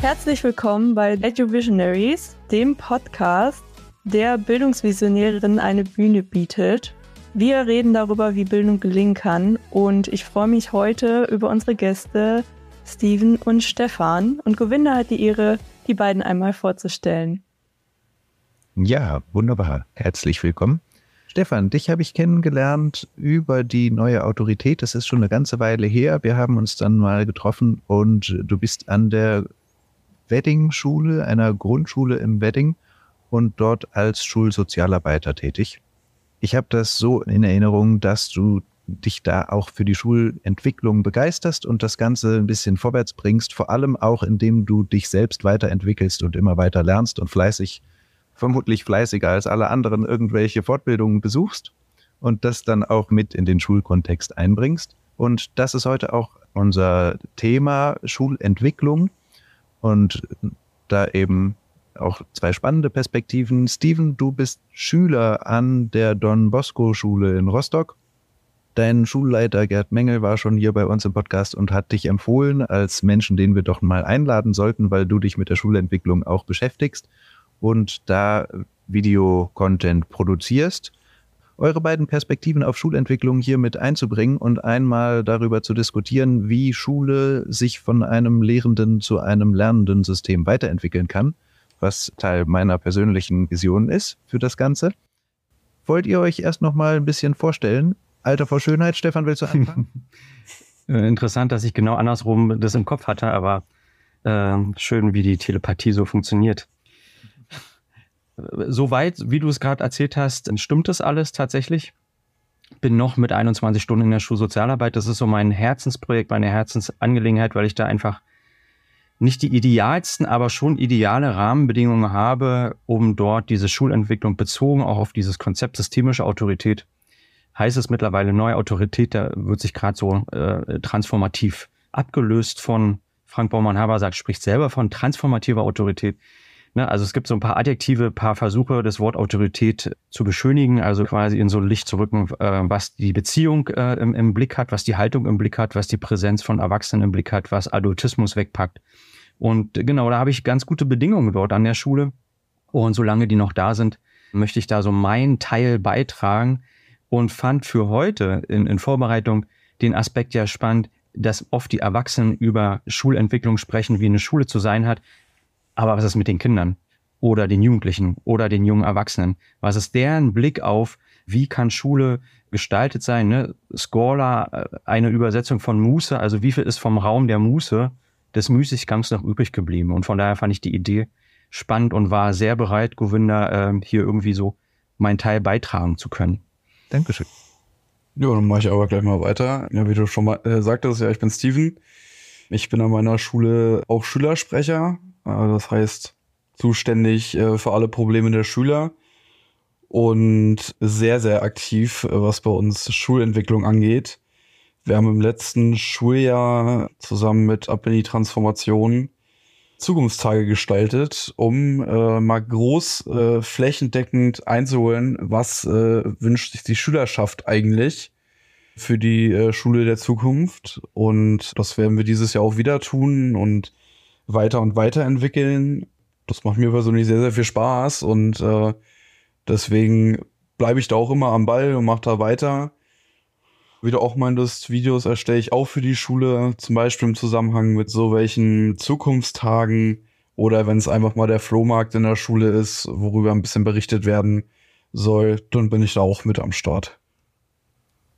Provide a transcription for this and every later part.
Herzlich willkommen bei Edu Visionaries, dem Podcast, der Bildungsvisionärinnen eine Bühne bietet. Wir reden darüber, wie Bildung gelingen kann und ich freue mich heute über unsere Gäste Steven und Stefan und Gewinner hat die Ehre, die beiden einmal vorzustellen. Ja, wunderbar. Herzlich willkommen. Stefan, dich habe ich kennengelernt über die neue Autorität. Das ist schon eine ganze Weile her. Wir haben uns dann mal getroffen und du bist an der Wedding-Schule, einer Grundschule im Wedding und dort als Schulsozialarbeiter tätig. Ich habe das so in Erinnerung, dass du dich da auch für die Schulentwicklung begeisterst und das Ganze ein bisschen vorwärts bringst, vor allem auch indem du dich selbst weiterentwickelst und immer weiter lernst und fleißig, vermutlich fleißiger als alle anderen, irgendwelche Fortbildungen besuchst und das dann auch mit in den Schulkontext einbringst. Und das ist heute auch unser Thema Schulentwicklung und da eben auch zwei spannende Perspektiven. Steven, du bist Schüler an der Don Bosco Schule in Rostock. Dein Schulleiter Gerd Mengel war schon hier bei uns im Podcast und hat dich empfohlen als Menschen, den wir doch mal einladen sollten, weil du dich mit der Schulentwicklung auch beschäftigst und da Videocontent produzierst eure beiden Perspektiven auf Schulentwicklung hier mit einzubringen und einmal darüber zu diskutieren, wie Schule sich von einem lehrenden zu einem lernenden System weiterentwickeln kann, was Teil meiner persönlichen Vision ist für das Ganze. Wollt ihr euch erst noch mal ein bisschen vorstellen? Alter vor Schönheit, Stefan, willst du anfangen? Äh, interessant, dass ich genau andersrum das im Kopf hatte, aber äh, schön, wie die Telepathie so funktioniert. Soweit, wie du es gerade erzählt hast, stimmt das alles tatsächlich. Bin noch mit 21 Stunden in der Schulsozialarbeit. Das ist so mein Herzensprojekt, meine Herzensangelegenheit, weil ich da einfach nicht die idealsten, aber schon ideale Rahmenbedingungen habe, um dort diese Schulentwicklung bezogen auch auf dieses Konzept systemische Autorität, heißt es mittlerweile neue Autorität, da wird sich gerade so äh, transformativ abgelöst von Frank Baumann-Haber sagt, spricht selber von transformativer Autorität. Ne, also es gibt so ein paar Adjektive, paar Versuche, das Wort Autorität zu beschönigen, also quasi in so Licht zu rücken, äh, was die Beziehung äh, im, im, Blick hat, was die Haltung im Blick hat, was die Präsenz von Erwachsenen im Blick hat, was Adultismus wegpackt. Und genau, da habe ich ganz gute Bedingungen dort an der Schule. Und solange die noch da sind, möchte ich da so meinen Teil beitragen und fand für heute in, in Vorbereitung den Aspekt ja spannend, dass oft die Erwachsenen über Schulentwicklung sprechen, wie eine Schule zu sein hat. Aber was ist mit den Kindern oder den Jugendlichen oder den jungen Erwachsenen? Was ist deren Blick auf, wie kann Schule gestaltet sein? Ne? Scola, äh, eine Übersetzung von Muße, also wie viel ist vom Raum der Muße, des Müßiggangs noch übrig geblieben? Und von daher fand ich die Idee spannend und war sehr bereit, Govinda, äh, hier irgendwie so meinen Teil beitragen zu können. Dankeschön. Ja, dann mache ich aber gleich mal weiter. Ja, wie du schon mal äh, sagtest, ja, ich bin Steven. Ich bin an meiner Schule auch Schülersprecher, das heißt, zuständig äh, für alle Probleme der Schüler und sehr, sehr aktiv, äh, was bei uns Schulentwicklung angeht. Wir haben im letzten Schuljahr zusammen mit die Transformation Zukunftstage gestaltet, um äh, mal groß äh, flächendeckend einzuholen, was äh, wünscht sich die Schülerschaft eigentlich für die äh, Schule der Zukunft. Und das werden wir dieses Jahr auch wieder tun und weiter und weiterentwickeln. Das macht mir persönlich sehr, sehr viel Spaß und äh, deswegen bleibe ich da auch immer am Ball und mache da weiter. Wie du auch meintest, Videos erstelle ich auch für die Schule, zum Beispiel im Zusammenhang mit so welchen Zukunftstagen oder wenn es einfach mal der Flohmarkt in der Schule ist, worüber ein bisschen berichtet werden soll, dann bin ich da auch mit am Start.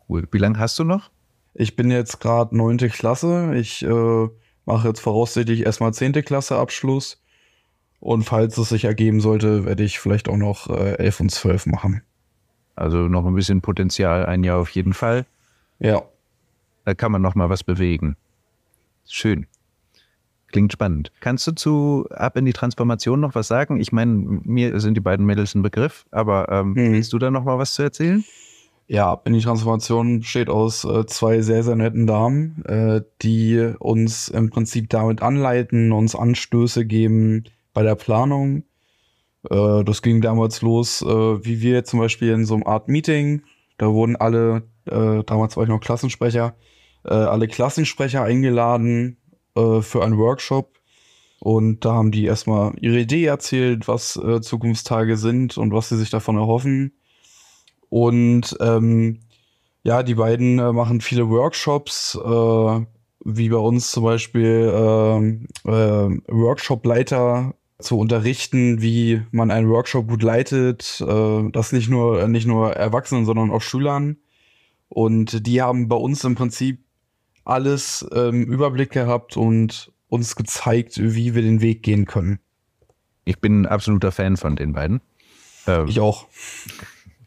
Cool. Wie lange hast du noch? Ich bin jetzt gerade neunte Klasse. Ich äh, mache jetzt voraussichtlich erstmal 10. Klasse Abschluss. Und falls es sich ergeben sollte, werde ich vielleicht auch noch äh, 11 und 12 machen. Also noch ein bisschen Potenzial, ein Jahr auf jeden Fall. Ja. Da kann man noch mal was bewegen. Schön. Klingt spannend. Kannst du zu Ab in die Transformation noch was sagen? Ich meine, mir sind die beiden Mädels ein Begriff, aber ähm, hm. willst du da noch mal was zu erzählen? Ja, in die Transformation besteht aus äh, zwei sehr, sehr netten Damen, äh, die uns im Prinzip damit anleiten, uns Anstöße geben bei der Planung. Äh, das ging damals los, äh, wie wir zum Beispiel in so einem Art Meeting, da wurden alle, äh, damals war ich noch Klassensprecher, äh, alle Klassensprecher eingeladen für einen Workshop, Und da haben die erstmal ihre Idee erzählt, was Zukunftstage sind und was sie sich davon erhoffen. Und ähm, ja, die beiden äh, machen viele Workshops, äh, wie bei uns zum Beispiel ähm, äh, Workshop-Leiter zu unterrichten, wie man einen Workshop gut leitet. Äh, das nicht nur, nicht nur Erwachsenen, sondern auch Schülern. Und die haben bei uns im Prinzip alles ähm, Überblick gehabt und uns gezeigt, wie wir den Weg gehen können. Ich bin ein absoluter Fan von den beiden. Ähm, ich auch.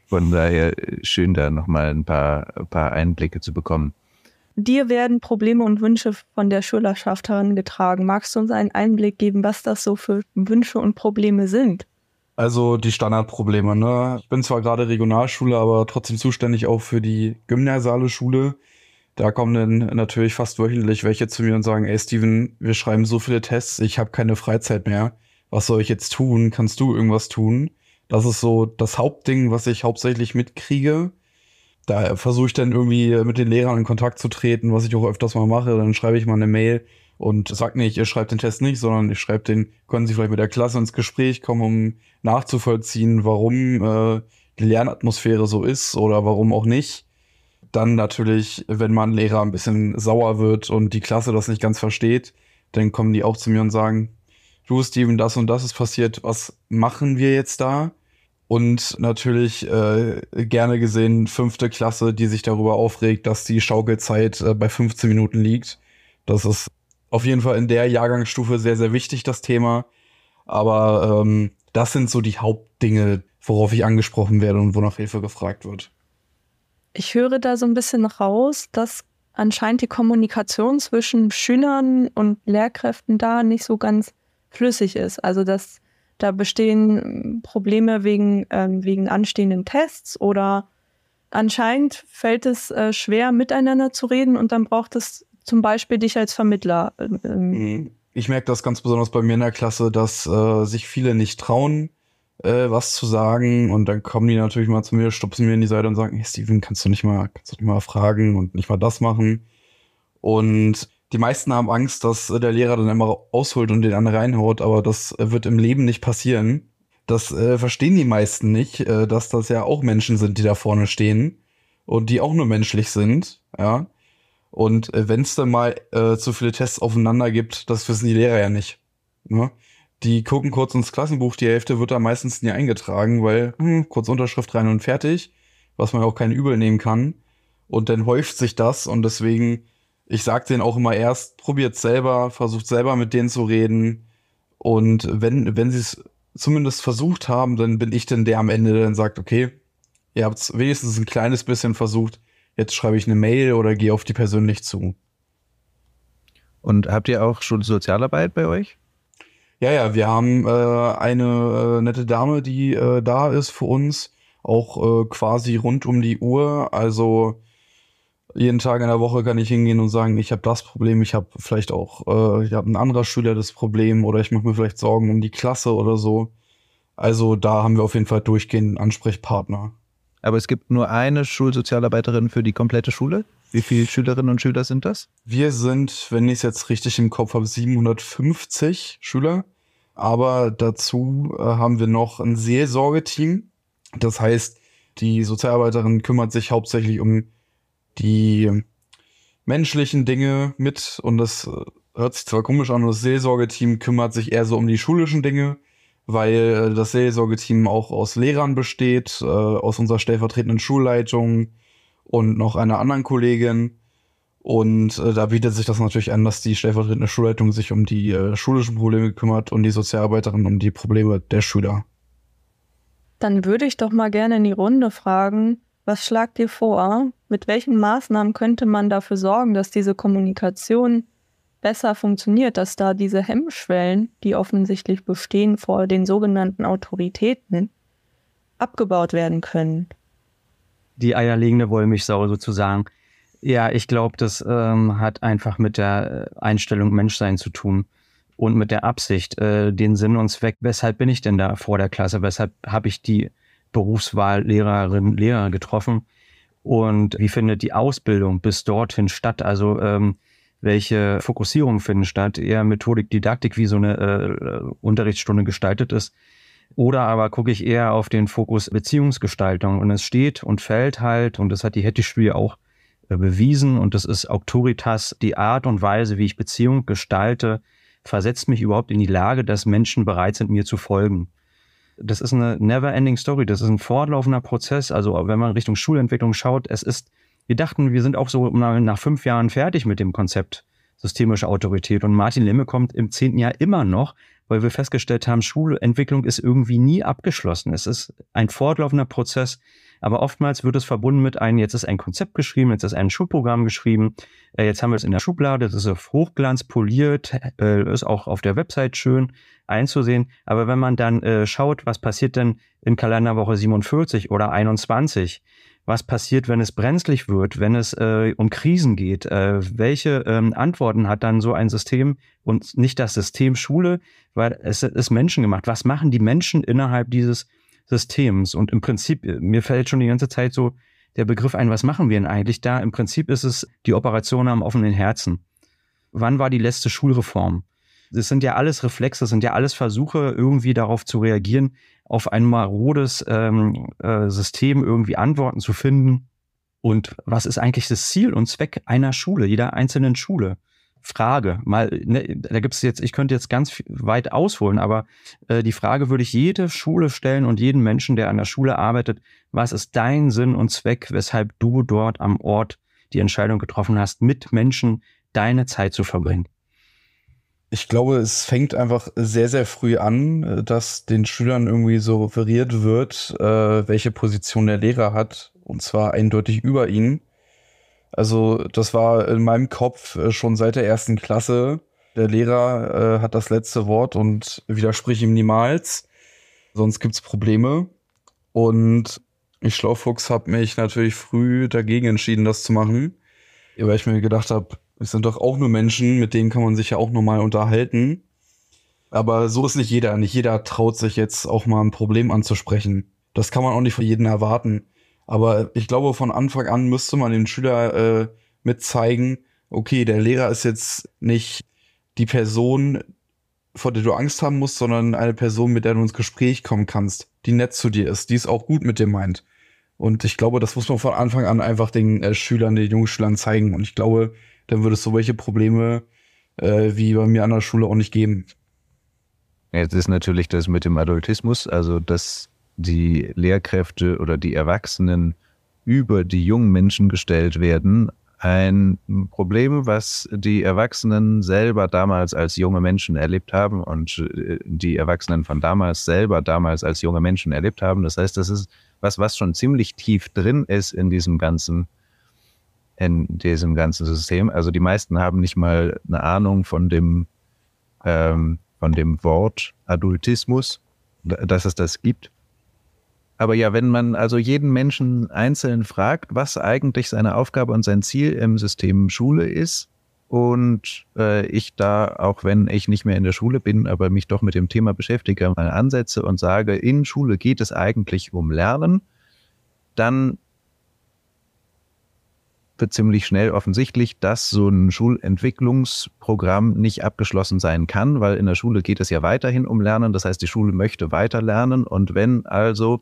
Von daher schön, da nochmal ein paar, ein paar Einblicke zu bekommen. Dir werden Probleme und Wünsche von der Schülerschaft herangetragen. Magst du uns einen Einblick geben, was das so für Wünsche und Probleme sind? Also die Standardprobleme. Ne? Ich bin zwar gerade Regionalschule, aber trotzdem zuständig auch für die gymnasiale Schule. Da kommen dann natürlich fast wöchentlich welche zu mir und sagen, ey Steven, wir schreiben so viele Tests, ich habe keine Freizeit mehr. Was soll ich jetzt tun? Kannst du irgendwas tun? Das ist so das Hauptding, was ich hauptsächlich mitkriege. Da versuche ich dann irgendwie mit den Lehrern in Kontakt zu treten, was ich auch öfters mal mache. Dann schreibe ich mal eine Mail und sag nicht, ihr schreibt den Test nicht, sondern ich schreibe den, können Sie vielleicht mit der Klasse ins Gespräch kommen, um nachzuvollziehen, warum äh, die Lernatmosphäre so ist oder warum auch nicht. Dann natürlich, wenn man Lehrer ein bisschen sauer wird und die Klasse das nicht ganz versteht, dann kommen die auch zu mir und sagen, du Steven, das und das ist passiert, was machen wir jetzt da? Und natürlich äh, gerne gesehen fünfte Klasse, die sich darüber aufregt, dass die Schaukelzeit äh, bei 15 Minuten liegt. Das ist auf jeden Fall in der Jahrgangsstufe sehr, sehr wichtig, das Thema. Aber ähm, das sind so die Hauptdinge, worauf ich angesprochen werde und wonach Hilfe gefragt wird. Ich höre da so ein bisschen raus, dass anscheinend die Kommunikation zwischen Schülern und Lehrkräften da nicht so ganz flüssig ist. Also dass da bestehen Probleme wegen, ähm, wegen anstehenden Tests oder anscheinend fällt es äh, schwer, miteinander zu reden und dann braucht es zum Beispiel dich als Vermittler. Ähm, mhm. ich merke das ganz besonders bei mir in der Klasse, dass äh, sich viele nicht trauen, äh, was zu sagen und dann kommen die natürlich mal zu mir, stupsen mir in die Seite und sagen, hey Steven, kannst du nicht mal, kannst du nicht mal fragen und nicht mal das machen? Und die meisten haben Angst, dass der Lehrer dann immer ausholt und den anderen reinhaut, aber das wird im Leben nicht passieren. Das äh, verstehen die meisten nicht, äh, dass das ja auch Menschen sind, die da vorne stehen und die auch nur menschlich sind, ja. Und äh, wenn es dann mal äh, zu viele Tests aufeinander gibt, das wissen die Lehrer ja nicht. Ne? Die gucken kurz ins Klassenbuch, die Hälfte wird da meistens nie eingetragen, weil hm, kurz Unterschrift rein und fertig, was man auch kein Übel nehmen kann. Und dann häuft sich das und deswegen, ich sag denen auch immer erst, probiert selber, versucht selber mit denen zu reden. Und wenn, wenn sie es zumindest versucht haben, dann bin ich dann der am Ende, der dann sagt, okay, ihr habt es wenigstens ein kleines bisschen versucht, jetzt schreibe ich eine Mail oder gehe auf die persönlich zu. Und habt ihr auch schon Sozialarbeit bei euch? Ja, ja, wir haben äh, eine äh, nette Dame, die äh, da ist für uns, auch äh, quasi rund um die Uhr. Also jeden Tag in der Woche kann ich hingehen und sagen, ich habe das Problem, ich habe vielleicht auch, äh, ich habe ein anderer Schüler das Problem oder ich mache mir vielleicht Sorgen um die Klasse oder so. Also da haben wir auf jeden Fall durchgehend einen Ansprechpartner. Aber es gibt nur eine Schulsozialarbeiterin für die komplette Schule? Wie viele Schülerinnen und Schüler sind das? Wir sind, wenn ich es jetzt richtig im Kopf habe, 750 Schüler. Aber dazu äh, haben wir noch ein Seelsorgeteam. Das heißt, die Sozialarbeiterin kümmert sich hauptsächlich um die menschlichen Dinge mit und das äh, hört sich zwar komisch an, das Seelsorgeteam kümmert sich eher so um die schulischen Dinge, weil äh, das Seelsorgeteam auch aus Lehrern besteht, äh, aus unserer stellvertretenden Schulleitung, und noch einer anderen Kollegin. Und äh, da bietet sich das natürlich an, dass die stellvertretende Schulleitung sich um die äh, schulischen Probleme kümmert und die Sozialarbeiterin um die Probleme der Schüler. Dann würde ich doch mal gerne in die Runde fragen, was schlagt ihr vor? Mit welchen Maßnahmen könnte man dafür sorgen, dass diese Kommunikation besser funktioniert, dass da diese Hemmschwellen, die offensichtlich bestehen vor den sogenannten Autoritäten, abgebaut werden können? die eierlegende Wollmilchsau sozusagen. Ja, ich glaube, das ähm, hat einfach mit der äh, Einstellung Menschsein zu tun und mit der Absicht, äh, den Sinn und Zweck. Weshalb bin ich denn da vor der Klasse? Weshalb habe ich die Berufswahl Lehrerin, Lehrer getroffen? Und wie findet die Ausbildung bis dorthin statt? Also ähm, welche Fokussierungen finden statt, eher Methodik, Didaktik, wie so eine äh, Unterrichtsstunde gestaltet ist. Oder aber gucke ich eher auf den Fokus Beziehungsgestaltung und es steht und fällt halt, und das hat die Hetty-Studie auch äh, bewiesen, und das ist Autoritas, die Art und Weise, wie ich Beziehung gestalte, versetzt mich überhaupt in die Lage, dass Menschen bereit sind, mir zu folgen. Das ist eine never-ending Story, das ist ein fortlaufender Prozess. Also wenn man Richtung Schulentwicklung schaut, es ist, wir dachten, wir sind auch so nach fünf Jahren fertig mit dem Konzept systemische Autorität. Und Martin Lemme kommt im zehnten Jahr immer noch, weil wir festgestellt haben, Schulentwicklung ist irgendwie nie abgeschlossen. Es ist ein fortlaufender Prozess, aber oftmals wird es verbunden mit einem, jetzt ist ein Konzept geschrieben, jetzt ist ein Schulprogramm geschrieben, äh, jetzt haben wir es in der Schublade, das ist auf Hochglanz poliert, äh, ist auch auf der Website schön einzusehen. Aber wenn man dann äh, schaut, was passiert denn in Kalenderwoche 47 oder 21, was passiert, wenn es brenzlig wird, wenn es äh, um Krisen geht, äh, welche ähm, Antworten hat dann so ein System und nicht das System Schule, weil es ist Menschen gemacht. Was machen die Menschen innerhalb dieses Systems? Und im Prinzip, äh, mir fällt schon die ganze Zeit so der Begriff ein, was machen wir denn eigentlich da? Im Prinzip ist es die Operation am offenen Herzen. Wann war die letzte Schulreform? Das sind ja alles Reflexe, das sind ja alles Versuche, irgendwie darauf zu reagieren, auf ein marodes ähm, äh, System irgendwie Antworten zu finden. Und was ist eigentlich das Ziel und Zweck einer Schule, jeder einzelnen Schule? Frage, mal, ne, da gibt es jetzt, ich könnte jetzt ganz weit ausholen, aber äh, die Frage würde ich jede Schule stellen und jeden Menschen, der an der Schule arbeitet, was ist dein Sinn und Zweck, weshalb du dort am Ort die Entscheidung getroffen hast, mit Menschen deine Zeit zu verbringen? Ich glaube, es fängt einfach sehr, sehr früh an, dass den Schülern irgendwie so referiert wird, äh, welche Position der Lehrer hat, und zwar eindeutig über ihn. Also das war in meinem Kopf äh, schon seit der ersten Klasse. Der Lehrer äh, hat das letzte Wort und widersprich ihm niemals, sonst gibt's Probleme. Und ich Schlaufuchs habe mich natürlich früh dagegen entschieden, das zu machen, weil ich mir gedacht habe, es sind doch auch nur Menschen, mit denen kann man sich ja auch normal unterhalten. Aber so ist nicht jeder. Nicht jeder traut sich jetzt auch mal ein Problem anzusprechen. Das kann man auch nicht von jedem erwarten. Aber ich glaube, von Anfang an müsste man den Schüler äh, mit zeigen, okay, der Lehrer ist jetzt nicht die Person, vor der du Angst haben musst, sondern eine Person, mit der du ins Gespräch kommen kannst, die nett zu dir ist, die es auch gut mit dir meint. Und ich glaube, das muss man von Anfang an einfach den äh, Schülern, den jungen Schülern zeigen. Und ich glaube, dann würde es so welche Probleme äh, wie bei mir an der Schule auch nicht geben. Jetzt ist natürlich das mit dem Adultismus, also dass die Lehrkräfte oder die Erwachsenen über die jungen Menschen gestellt werden, ein Problem, was die Erwachsenen selber damals als junge Menschen erlebt haben und äh, die Erwachsenen von damals selber damals als junge Menschen erlebt haben. Das heißt, das ist was, was schon ziemlich tief drin ist in diesem ganzen in diesem ganzen System. Also die meisten haben nicht mal eine Ahnung von dem, ähm, von dem Wort Adultismus, dass es das gibt. Aber ja, wenn man also jeden Menschen einzeln fragt, was eigentlich seine Aufgabe und sein Ziel im System Schule ist, und äh, ich da, auch wenn ich nicht mehr in der Schule bin, aber mich doch mit dem Thema beschäftige, mal ansetze und sage, in Schule geht es eigentlich um Lernen, dann wird ziemlich schnell offensichtlich, dass so ein Schulentwicklungsprogramm nicht abgeschlossen sein kann, weil in der Schule geht es ja weiterhin um Lernen. Das heißt, die Schule möchte weiter lernen. Und wenn also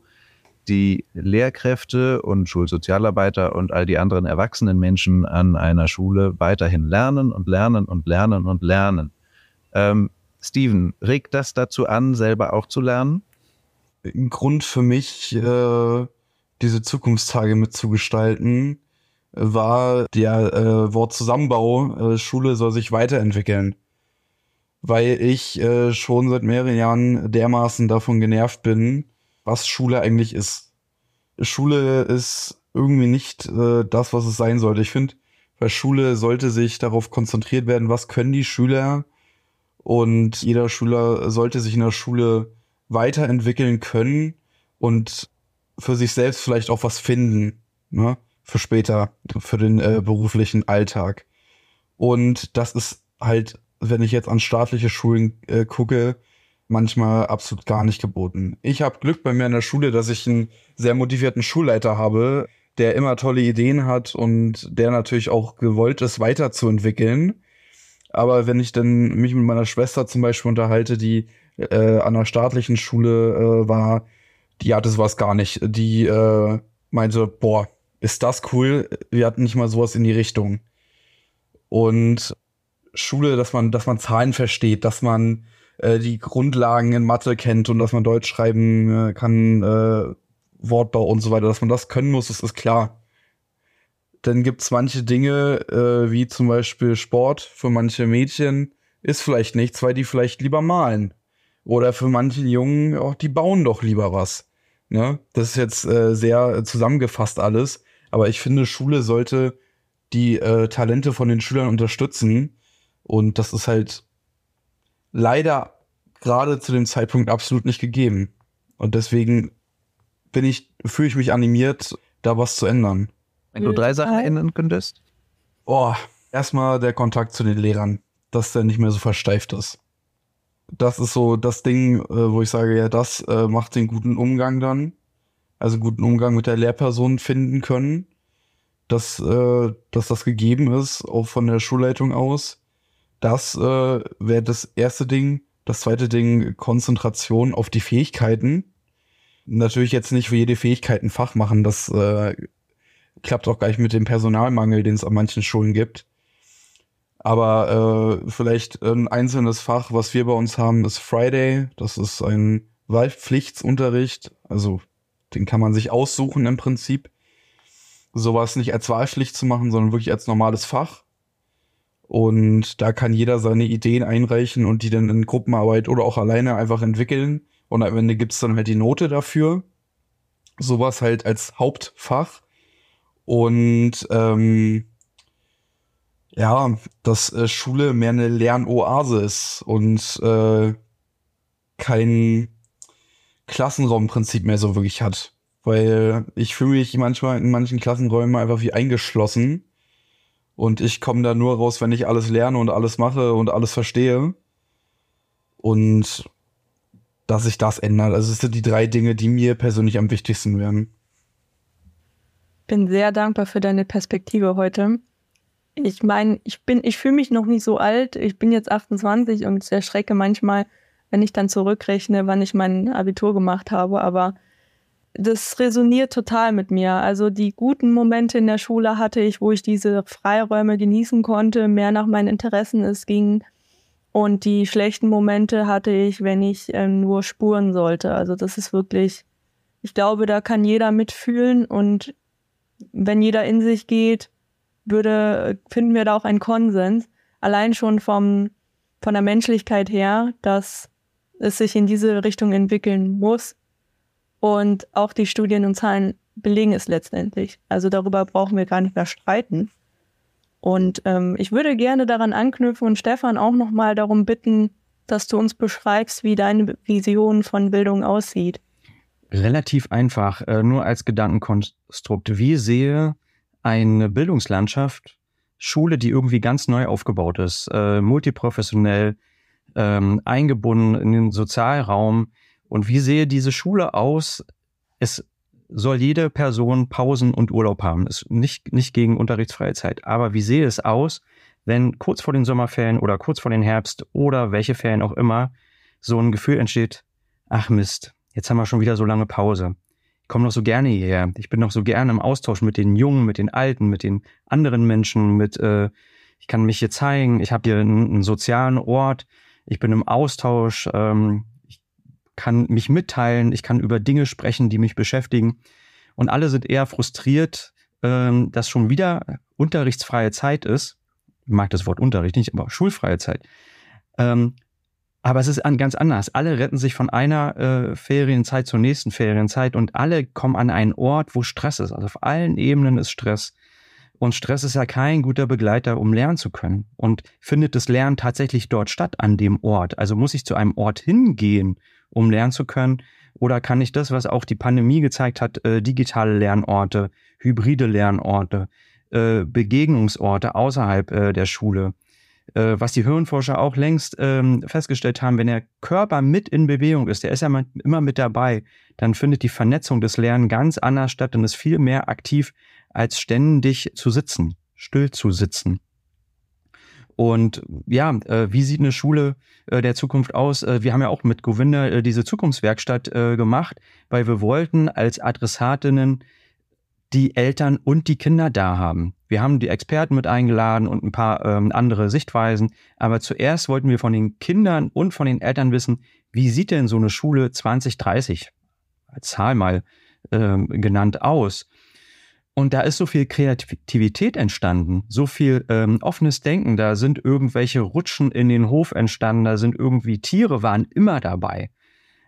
die Lehrkräfte und Schulsozialarbeiter und all die anderen erwachsenen Menschen an einer Schule weiterhin lernen und lernen und lernen und lernen. Ähm, Steven, regt das dazu an, selber auch zu lernen? Ein Grund für mich, äh, diese Zukunftstage mitzugestalten, war der äh, Wort Zusammenbau, äh, Schule soll sich weiterentwickeln. Weil ich äh, schon seit mehreren Jahren dermaßen davon genervt bin, was Schule eigentlich ist. Schule ist irgendwie nicht äh, das, was es sein sollte. Ich finde, bei Schule sollte sich darauf konzentriert werden, was können die Schüler und jeder Schüler sollte sich in der Schule weiterentwickeln können und für sich selbst vielleicht auch was finden. Ne? Für später, für den äh, beruflichen Alltag. Und das ist halt, wenn ich jetzt an staatliche Schulen äh, gucke, manchmal absolut gar nicht geboten. Ich habe Glück bei mir in der Schule, dass ich einen sehr motivierten Schulleiter habe, der immer tolle Ideen hat und der natürlich auch gewollt ist, weiterzuentwickeln. Aber wenn ich dann mich mit meiner Schwester zum Beispiel unterhalte, die äh, an einer staatlichen Schule äh, war, die hatte sowas gar nicht. Die äh, meinte, boah, ist das cool? Wir hatten nicht mal sowas in die Richtung. Und Schule, dass man, dass man Zahlen versteht, dass man äh, die Grundlagen in Mathe kennt und dass man Deutsch schreiben äh, kann, äh, Wortbau und so weiter, dass man das können muss, das ist klar. Dann gibt's manche Dinge, äh, wie zum Beispiel Sport für manche Mädchen, ist vielleicht nichts, weil die vielleicht lieber malen. Oder für manche Jungen, auch die bauen doch lieber was. Ne? Das ist jetzt äh, sehr zusammengefasst alles. Aber ich finde, Schule sollte die äh, Talente von den Schülern unterstützen. Und das ist halt leider gerade zu dem Zeitpunkt absolut nicht gegeben. Und deswegen bin ich, fühle ich mich animiert, da was zu ändern. Wenn du drei Sachen ändern könntest? Oh, erstmal der Kontakt zu den Lehrern, dass der nicht mehr so versteift ist. Das ist so das Ding, äh, wo ich sage, ja, das äh, macht den guten Umgang dann. Also guten Umgang mit der Lehrperson finden können. Dass, äh, dass das gegeben ist, auch von der Schulleitung aus. Das äh, wäre das erste Ding. Das zweite Ding, Konzentration auf die Fähigkeiten. Natürlich jetzt nicht für jede Fähigkeit ein Fach machen. Das äh, klappt auch gleich mit dem Personalmangel, den es an manchen Schulen gibt. Aber äh, vielleicht ein einzelnes Fach, was wir bei uns haben, ist Friday. Das ist ein Wahlpflichtsunterricht. Also den kann man sich aussuchen im Prinzip. Sowas nicht als Wahlpflicht zu machen, sondern wirklich als normales Fach. Und da kann jeder seine Ideen einreichen und die dann in Gruppenarbeit oder auch alleine einfach entwickeln. Und am Ende gibt's dann halt die Note dafür. Sowas halt als Hauptfach. Und ähm, ja, dass äh, Schule mehr eine Lernoase ist und äh, kein Klassenraumprinzip mehr so wirklich hat. Weil ich fühle mich manchmal in manchen Klassenräumen einfach wie eingeschlossen und ich komme da nur raus, wenn ich alles lerne und alles mache und alles verstehe. Und dass sich das ändert. Also es sind die drei Dinge, die mir persönlich am wichtigsten wären. Bin sehr dankbar für deine Perspektive heute. Ich meine, ich bin, ich fühle mich noch nicht so alt. Ich bin jetzt 28 und erschrecke manchmal, wenn ich dann zurückrechne, wann ich mein Abitur gemacht habe. Aber das resoniert total mit mir. Also die guten Momente in der Schule hatte ich, wo ich diese Freiräume genießen konnte, mehr nach meinen Interessen es ging. Und die schlechten Momente hatte ich, wenn ich äh, nur spuren sollte. Also das ist wirklich, ich glaube, da kann jeder mitfühlen und wenn jeder in sich geht, würde, finden wir da auch einen Konsens. Allein schon vom, von der Menschlichkeit her, dass es sich in diese Richtung entwickeln muss und auch die Studien und Zahlen belegen es letztendlich. Also darüber brauchen wir gar nicht mehr streiten. Und ähm, ich würde gerne daran anknüpfen und Stefan auch nochmal darum bitten, dass du uns beschreibst, wie deine Vision von Bildung aussieht. Relativ einfach, äh, nur als Gedankenkonstrukt. Wie sehe eine Bildungslandschaft, Schule, die irgendwie ganz neu aufgebaut ist, äh, multiprofessionell, ähm, eingebunden in den Sozialraum, und wie sehe diese Schule aus? Es soll jede Person Pausen und Urlaub haben. Ist nicht, nicht gegen unterrichtsfreie Zeit. Aber wie sehe es aus, wenn kurz vor den Sommerferien oder kurz vor den Herbst oder welche Ferien auch immer so ein Gefühl entsteht, ach Mist, jetzt haben wir schon wieder so lange Pause. Ich komme noch so gerne hierher. Ich bin noch so gerne im Austausch mit den Jungen, mit den Alten, mit den anderen Menschen, mit äh, ich kann mich hier zeigen, ich habe hier einen, einen, sozialen Ort, ich bin im Austausch, ähm, kann mich mitteilen, ich kann über Dinge sprechen, die mich beschäftigen. Und alle sind eher frustriert, ähm, dass schon wieder unterrichtsfreie Zeit ist. Ich mag das Wort Unterricht nicht, aber schulfreie Zeit. Ähm, aber es ist ganz anders. Alle retten sich von einer äh, Ferienzeit zur nächsten Ferienzeit und alle kommen an einen Ort, wo Stress ist. Also auf allen Ebenen ist Stress. Und Stress ist ja kein guter Begleiter, um lernen zu können. Und findet das Lernen tatsächlich dort statt, an dem Ort? Also muss ich zu einem Ort hingehen, um lernen zu können? Oder kann ich das, was auch die Pandemie gezeigt hat, äh, digitale Lernorte, hybride Lernorte, äh, Begegnungsorte außerhalb äh, der Schule, äh, was die Hirnforscher auch längst ähm, festgestellt haben, wenn der Körper mit in Bewegung ist, der ist ja immer mit dabei, dann findet die Vernetzung des Lernens ganz anders statt und ist viel mehr aktiv, als ständig zu sitzen, still zu sitzen. Und ja, äh, wie sieht eine Schule äh, der Zukunft aus? Äh, wir haben ja auch mit Govinda äh, diese Zukunftswerkstatt äh, gemacht, weil wir wollten als Adressatinnen die Eltern und die Kinder da haben. Wir haben die Experten mit eingeladen und ein paar ähm, andere Sichtweisen. Aber zuerst wollten wir von den Kindern und von den Eltern wissen, wie sieht denn so eine Schule 2030 als Zahl mal ähm, genannt aus? Und da ist so viel Kreativität entstanden, so viel ähm, offenes Denken. Da sind irgendwelche Rutschen in den Hof entstanden, da sind irgendwie Tiere waren immer dabei.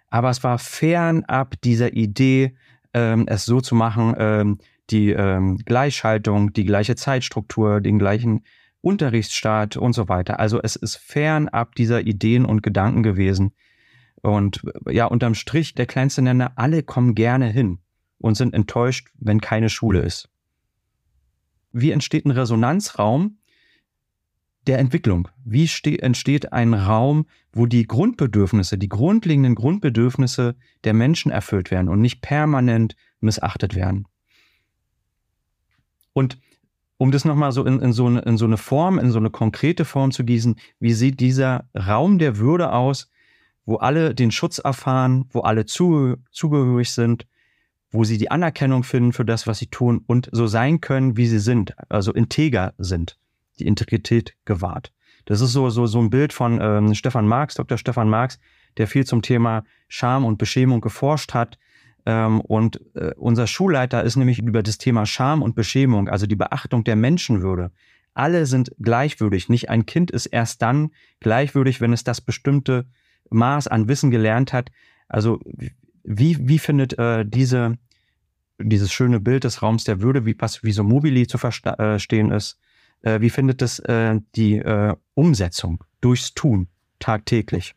Aber es war fernab dieser Idee, ähm, es so zu machen, ähm, die ähm, Gleichschaltung, die gleiche Zeitstruktur, den gleichen Unterrichtsstart und so weiter. Also es ist fernab dieser Ideen und Gedanken gewesen. Und ja, unterm Strich, der kleinste Nenner, alle kommen gerne hin und sind enttäuscht, wenn keine Schule ist. Wie entsteht ein Resonanzraum der Entwicklung? Wie entsteht ein Raum, wo die Grundbedürfnisse, die grundlegenden Grundbedürfnisse der Menschen erfüllt werden und nicht permanent missachtet werden? Und um das nochmal so in, in, so eine, in so eine Form, in so eine konkrete Form zu gießen, wie sieht dieser Raum der Würde aus, wo alle den Schutz erfahren, wo alle zu, zugehörig sind, wo sie die Anerkennung finden für das, was sie tun und so sein können, wie sie sind, also integer sind, die Integrität gewahrt. Das ist so, so, so ein Bild von ähm, Stefan Marx, Dr. Stefan Marx, der viel zum Thema Scham und Beschämung geforscht hat. Ähm, und äh, unser Schulleiter ist nämlich über das Thema Scham und Beschämung, also die Beachtung der Menschenwürde. Alle sind gleichwürdig. Nicht ein Kind ist erst dann gleichwürdig, wenn es das bestimmte Maß an Wissen gelernt hat. Also wie, wie findet äh, diese, dieses schöne Bild des Raums der Würde, wie, was, wie so Mobili zu verstehen äh, ist, äh, wie findet es äh, die äh, Umsetzung durchs Tun tagtäglich?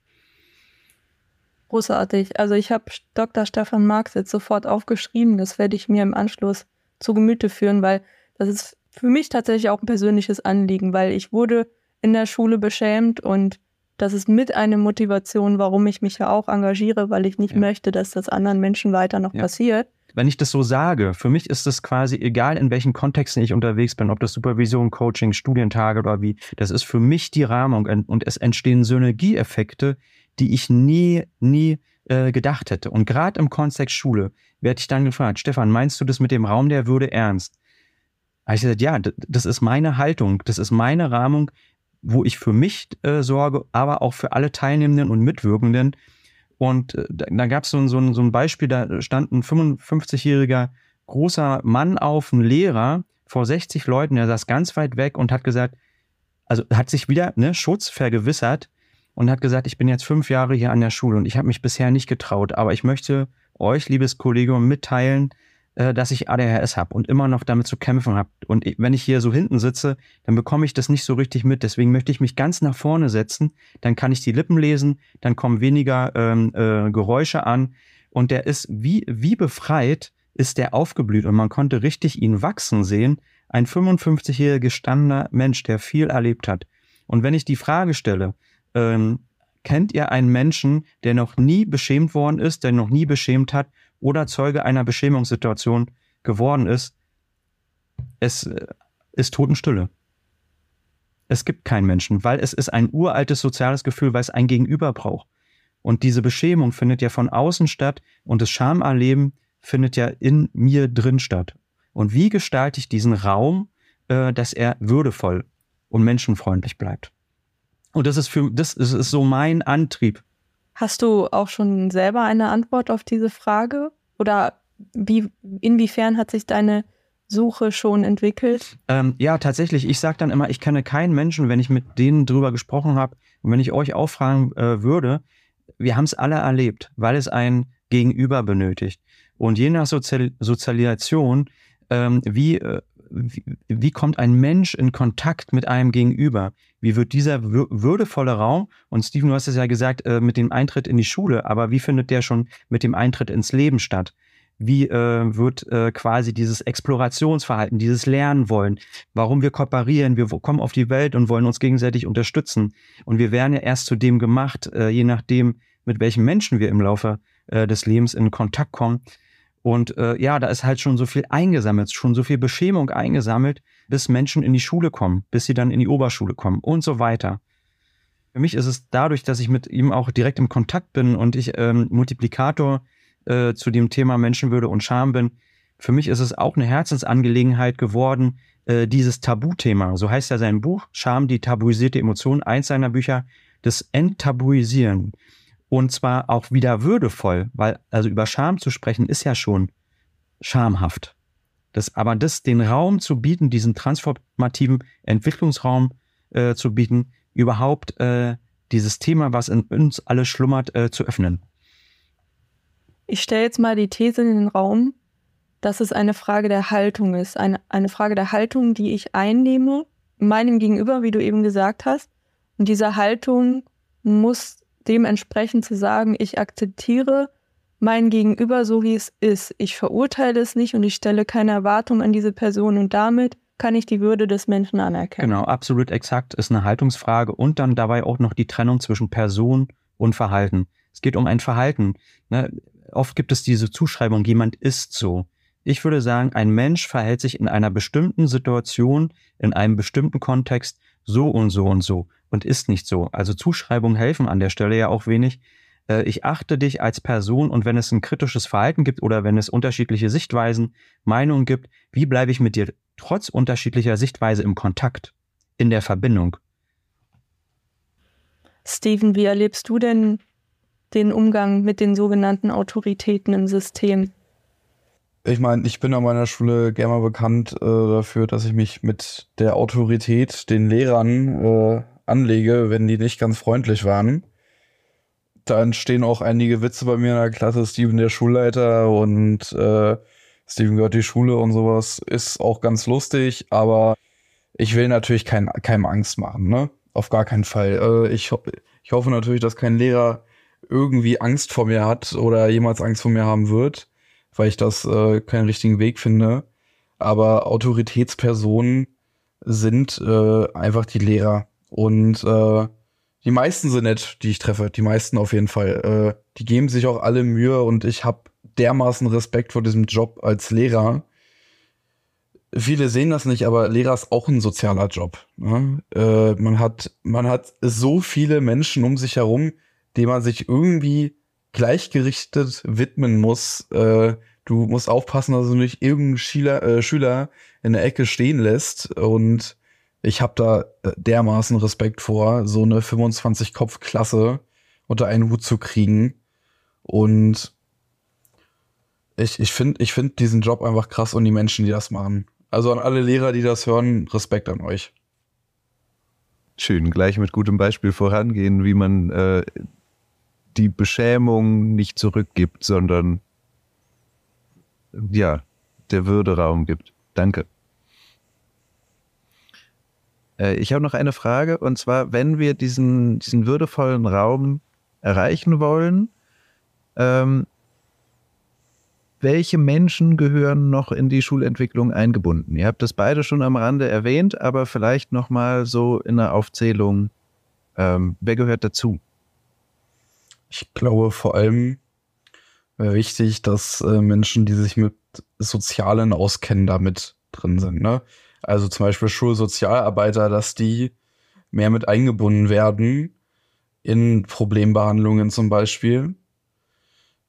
Großartig. Also ich habe Dr. Stefan Marx jetzt sofort aufgeschrieben. Das werde ich mir im Anschluss zu Gemüte führen, weil das ist für mich tatsächlich auch ein persönliches Anliegen, weil ich wurde in der Schule beschämt und das ist mit eine Motivation, warum ich mich ja auch engagiere, weil ich nicht ja. möchte, dass das anderen Menschen weiter noch ja. passiert. Wenn ich das so sage, für mich ist es quasi egal, in welchen Kontexten ich unterwegs bin, ob das Supervision, Coaching, Studientage oder wie, das ist für mich die Rahmung und es entstehen Synergieeffekte, die ich nie, nie äh, gedacht hätte. Und gerade im Kontext Schule werde ich dann gefragt, Stefan, meinst du das mit dem Raum der Würde ernst? habe ich gesagt, ja, das ist meine Haltung, das ist meine Rahmung, wo ich für mich äh, sorge, aber auch für alle Teilnehmenden und Mitwirkenden. Und äh, da, da gab es so, so, so ein Beispiel, da stand ein 55-jähriger großer Mann auf, ein Lehrer vor 60 Leuten, der saß ganz weit weg und hat gesagt, also hat sich wieder ne, Schutz vergewissert und hat gesagt, ich bin jetzt fünf Jahre hier an der Schule und ich habe mich bisher nicht getraut, aber ich möchte euch, liebes Kollegium, mitteilen, äh, dass ich ADHS habe und immer noch damit zu kämpfen habe. Und wenn ich hier so hinten sitze, dann bekomme ich das nicht so richtig mit. Deswegen möchte ich mich ganz nach vorne setzen. Dann kann ich die Lippen lesen, dann kommen weniger ähm, äh, Geräusche an. Und der ist wie, wie befreit, ist der aufgeblüht und man konnte richtig ihn wachsen sehen. Ein 55-jähriger gestandener Mensch, der viel erlebt hat. Und wenn ich die Frage stelle, ähm, kennt ihr einen Menschen, der noch nie beschämt worden ist, der noch nie beschämt hat oder Zeuge einer Beschämungssituation geworden ist, es äh, ist Totenstille. Es gibt keinen Menschen, weil es ist ein uraltes soziales Gefühl, weil es ein Gegenüber braucht. Und diese Beschämung findet ja von außen statt und das Schamerleben findet ja in mir drin statt. Und wie gestalte ich diesen Raum, äh, dass er würdevoll und menschenfreundlich bleibt? Und das ist für das ist, ist so mein Antrieb, Hast du auch schon selber eine Antwort auf diese Frage? Oder wie, inwiefern hat sich deine Suche schon entwickelt? Ähm, ja, tatsächlich. Ich sage dann immer, ich kenne keinen Menschen, wenn ich mit denen drüber gesprochen habe und wenn ich euch auch fragen äh, würde, wir haben es alle erlebt, weil es ein Gegenüber benötigt. Und je nach Sozial Sozialisation, ähm, wie, äh, wie, wie kommt ein Mensch in Kontakt mit einem Gegenüber? Wie wird dieser würdevolle Raum, und Steven, du hast es ja gesagt, äh, mit dem Eintritt in die Schule, aber wie findet der schon mit dem Eintritt ins Leben statt? Wie äh, wird äh, quasi dieses Explorationsverhalten, dieses Lernen wollen, warum wir kooperieren, wir kommen auf die Welt und wollen uns gegenseitig unterstützen. Und wir werden ja erst zu dem gemacht, äh, je nachdem, mit welchen Menschen wir im Laufe äh, des Lebens in Kontakt kommen. Und äh, ja, da ist halt schon so viel eingesammelt, schon so viel Beschämung eingesammelt, bis Menschen in die Schule kommen, bis sie dann in die Oberschule kommen und so weiter. Für mich ist es dadurch, dass ich mit ihm auch direkt im Kontakt bin und ich ähm, Multiplikator äh, zu dem Thema Menschenwürde und Scham bin, für mich ist es auch eine Herzensangelegenheit geworden, äh, dieses Tabuthema, so heißt ja sein Buch, Scham, die tabuisierte Emotion, eins seiner Bücher, das Enttabuisieren. Und zwar auch wieder würdevoll, weil also über Scham zu sprechen ist ja schon schamhaft. Das, aber das, den Raum zu bieten, diesen transformativen Entwicklungsraum äh, zu bieten, überhaupt äh, dieses Thema, was in uns alle schlummert, äh, zu öffnen. Ich stelle jetzt mal die These in den Raum, dass es eine Frage der Haltung ist. Eine, eine Frage der Haltung, die ich einnehme, meinem Gegenüber, wie du eben gesagt hast. Und diese Haltung muss dementsprechend zu sagen, ich akzeptiere mein Gegenüber so, wie es ist. Ich verurteile es nicht und ich stelle keine Erwartung an diese Person und damit kann ich die Würde des Menschen anerkennen. Genau, absolut exakt ist eine Haltungsfrage und dann dabei auch noch die Trennung zwischen Person und Verhalten. Es geht um ein Verhalten. Ne? Oft gibt es diese Zuschreibung, jemand ist so. Ich würde sagen, ein Mensch verhält sich in einer bestimmten Situation, in einem bestimmten Kontext so und so und so und ist nicht so. Also Zuschreibungen helfen an der Stelle ja auch wenig. Äh, ich achte dich als Person und wenn es ein kritisches Verhalten gibt oder wenn es unterschiedliche Sichtweisen, Meinungen gibt, wie bleibe ich mit dir trotz unterschiedlicher Sichtweise im Kontakt, in der Verbindung? Steven, wie erlebst du denn den Umgang mit den sogenannten Autoritäten im System? Ich meine, ich bin an meiner Schule gerne mal bekannt äh, dafür, dass ich mich mit der Autorität, den Lehrern äh, anlege, wenn die nicht ganz freundlich waren. Da entstehen auch einige Witze bei mir in der Klasse. Steven der Schulleiter und äh, Steven gehört die Schule und sowas. Ist auch ganz lustig, aber ich will natürlich kein, keinem Angst machen, ne? Auf gar keinen Fall. Äh, ich, ho ich hoffe natürlich, dass kein Lehrer irgendwie Angst vor mir hat oder jemals Angst vor mir haben wird, weil ich das äh, keinen richtigen Weg finde. Aber Autoritätspersonen sind äh, einfach die Lehrer. Und äh, die meisten sind nett, die ich treffe. Die meisten auf jeden Fall. Äh, die geben sich auch alle Mühe und ich habe dermaßen Respekt vor diesem Job als Lehrer. Viele sehen das nicht, aber Lehrer ist auch ein sozialer Job. Ne? Äh, man, hat, man hat so viele Menschen um sich herum, denen man sich irgendwie gleichgerichtet widmen muss. Äh, du musst aufpassen, dass du nicht irgendeinen Schüler, äh, Schüler in der Ecke stehen lässt und ich habe da äh, dermaßen Respekt vor, so eine 25-Kopf-Klasse unter einen Hut zu kriegen. Und ich, ich finde ich find diesen Job einfach krass und die Menschen, die das machen. Also an alle Lehrer, die das hören, Respekt an euch. Schön, gleich mit gutem Beispiel vorangehen, wie man äh, die Beschämung nicht zurückgibt, sondern ja, der Würde Raum gibt. Danke. Äh, ich habe noch eine Frage, und zwar, wenn wir diesen, diesen würdevollen Raum erreichen wollen, ähm, welche Menschen gehören noch in die Schulentwicklung eingebunden? Ihr habt das beide schon am Rande erwähnt, aber vielleicht noch mal so in der Aufzählung, ähm, wer gehört dazu? Ich glaube vor allem wichtig, dass äh, Menschen, die sich mit Sozialen auskennen, damit drin sind. Ne? also zum Beispiel Schulsozialarbeiter, dass die mehr mit eingebunden werden in Problembehandlungen zum Beispiel,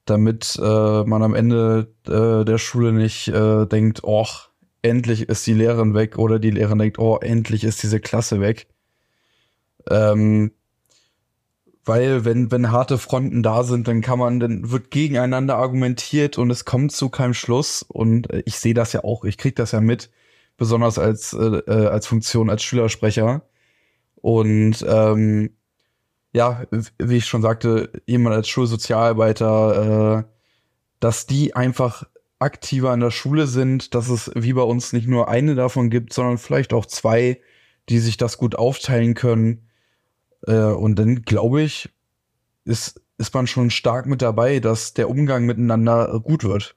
damit äh, man am Ende äh, der Schule nicht äh, denkt, oh, endlich ist die Lehrerin weg oder die Lehrerin denkt, oh, endlich ist diese Klasse weg. Ähm, weil wenn, wenn harte Fronten da sind, dann kann man, dann wird gegeneinander argumentiert und es kommt zu keinem Schluss. Und ich sehe das ja auch, ich krieg das ja mit besonders als, äh, äh, als Funktion als Schülersprecher. Und ähm, ja, wie ich schon sagte, jemand als Schulsozialarbeiter, äh, dass die einfach aktiver in der Schule sind, dass es wie bei uns nicht nur eine davon gibt, sondern vielleicht auch zwei, die sich das gut aufteilen können. Äh, und dann glaube ich, ist, ist man schon stark mit dabei, dass der Umgang miteinander gut wird.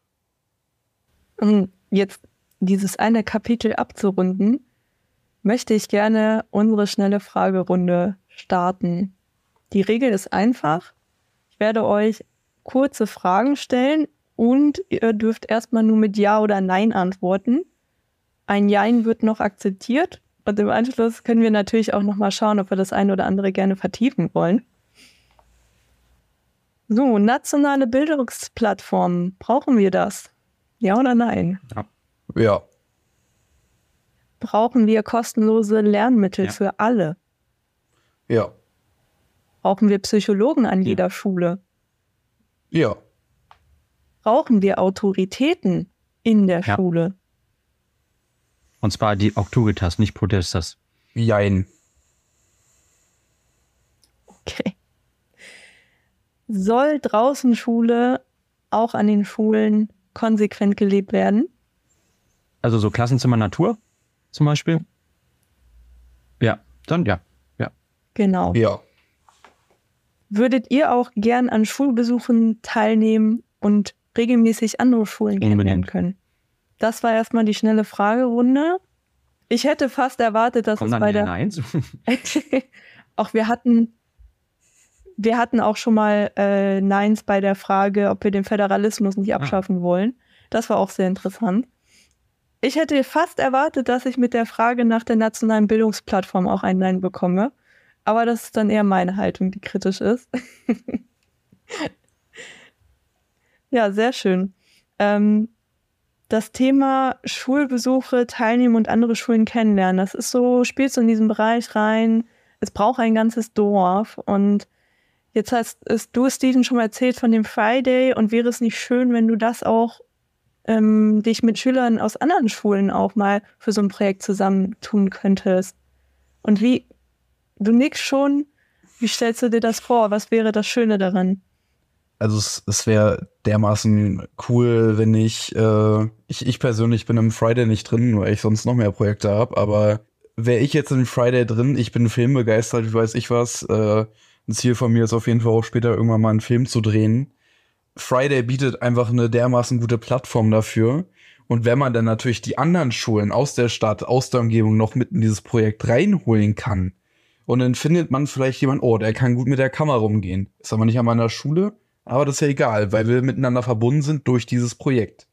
Jetzt dieses eine Kapitel abzurunden, möchte ich gerne unsere schnelle Fragerunde starten. Die Regel ist einfach. Ich werde euch kurze Fragen stellen und ihr dürft erstmal nur mit Ja oder Nein antworten. Ein Jein wird noch akzeptiert und im Anschluss können wir natürlich auch nochmal schauen, ob wir das eine oder andere gerne vertiefen wollen. So, nationale Bildungsplattformen, brauchen wir das? Ja oder nein? Ja. Ja. Brauchen wir kostenlose Lernmittel Ja. für alle? Ja. Brauchen wir Psychologen an Ja. jeder Schule? Ja. Brauchen wir Autoritäten in der Ja. Schule? Und zwar die Autoritas, nicht Protestas. Jein. Okay. Soll draußen Schule auch an den Schulen konsequent gelebt werden? Also so Klassenzimmer Natur zum Beispiel. Ja, dann ja. Ja. Genau. Ja. Würdet ihr auch gern an Schulbesuchen teilnehmen und regelmäßig andere Schulen kennenlernen Unbedingt. können? Das war erstmal die schnelle Fragerunde. Ich hätte fast erwartet, dass Kommt es bei der Neins. auch wir hatten wir hatten auch schon mal äh, Neins bei der Frage, ob wir den Föderalismus nicht abschaffen wollen. Das war auch sehr interessant. Ich hätte fast erwartet, dass ich mit der Frage nach der nationalen Bildungsplattform auch ein Nein bekomme. Aber das ist dann eher meine Haltung, die kritisch ist. ja, sehr schön. Ähm, das Thema Schulbesuche, Teilnehmen und andere Schulen kennenlernen, das ist so, spielt so in diesen Bereich rein. Es braucht ein ganzes Dorf. Und jetzt hast du, Steven, schon mal erzählt von dem Friday. Und wäre es nicht schön, wenn du das auch ähm, dich mit Schülern aus anderen Schulen auch mal für so ein Projekt zusammentun könntest? Und wie, du nickst schon, wie stellst du dir das vor? Was wäre das Schöne daran? Also es, es wäre dermaßen cool, wenn ich, äh, ich, ich persönlich bin im Friday nicht drin, weil ich sonst noch mehr Projekte habe, aber wäre ich jetzt im Friday drin, ich bin filmbegeistert, wie weiß ich was, äh, ein Ziel von mir ist auf jeden Fall auch später irgendwann mal einen Film zu drehen. Friday bietet einfach eine dermaßen gute Plattform dafür. Und wenn man dann natürlich die anderen Schulen aus der Stadt, aus der Umgebung noch mit in dieses Projekt reinholen kann, und dann findet man vielleicht jemanden, oh, der kann gut mit der Kamera umgehen. Ist aber nicht an meiner Schule, aber das ist ja egal, weil wir miteinander verbunden sind durch dieses Projekt.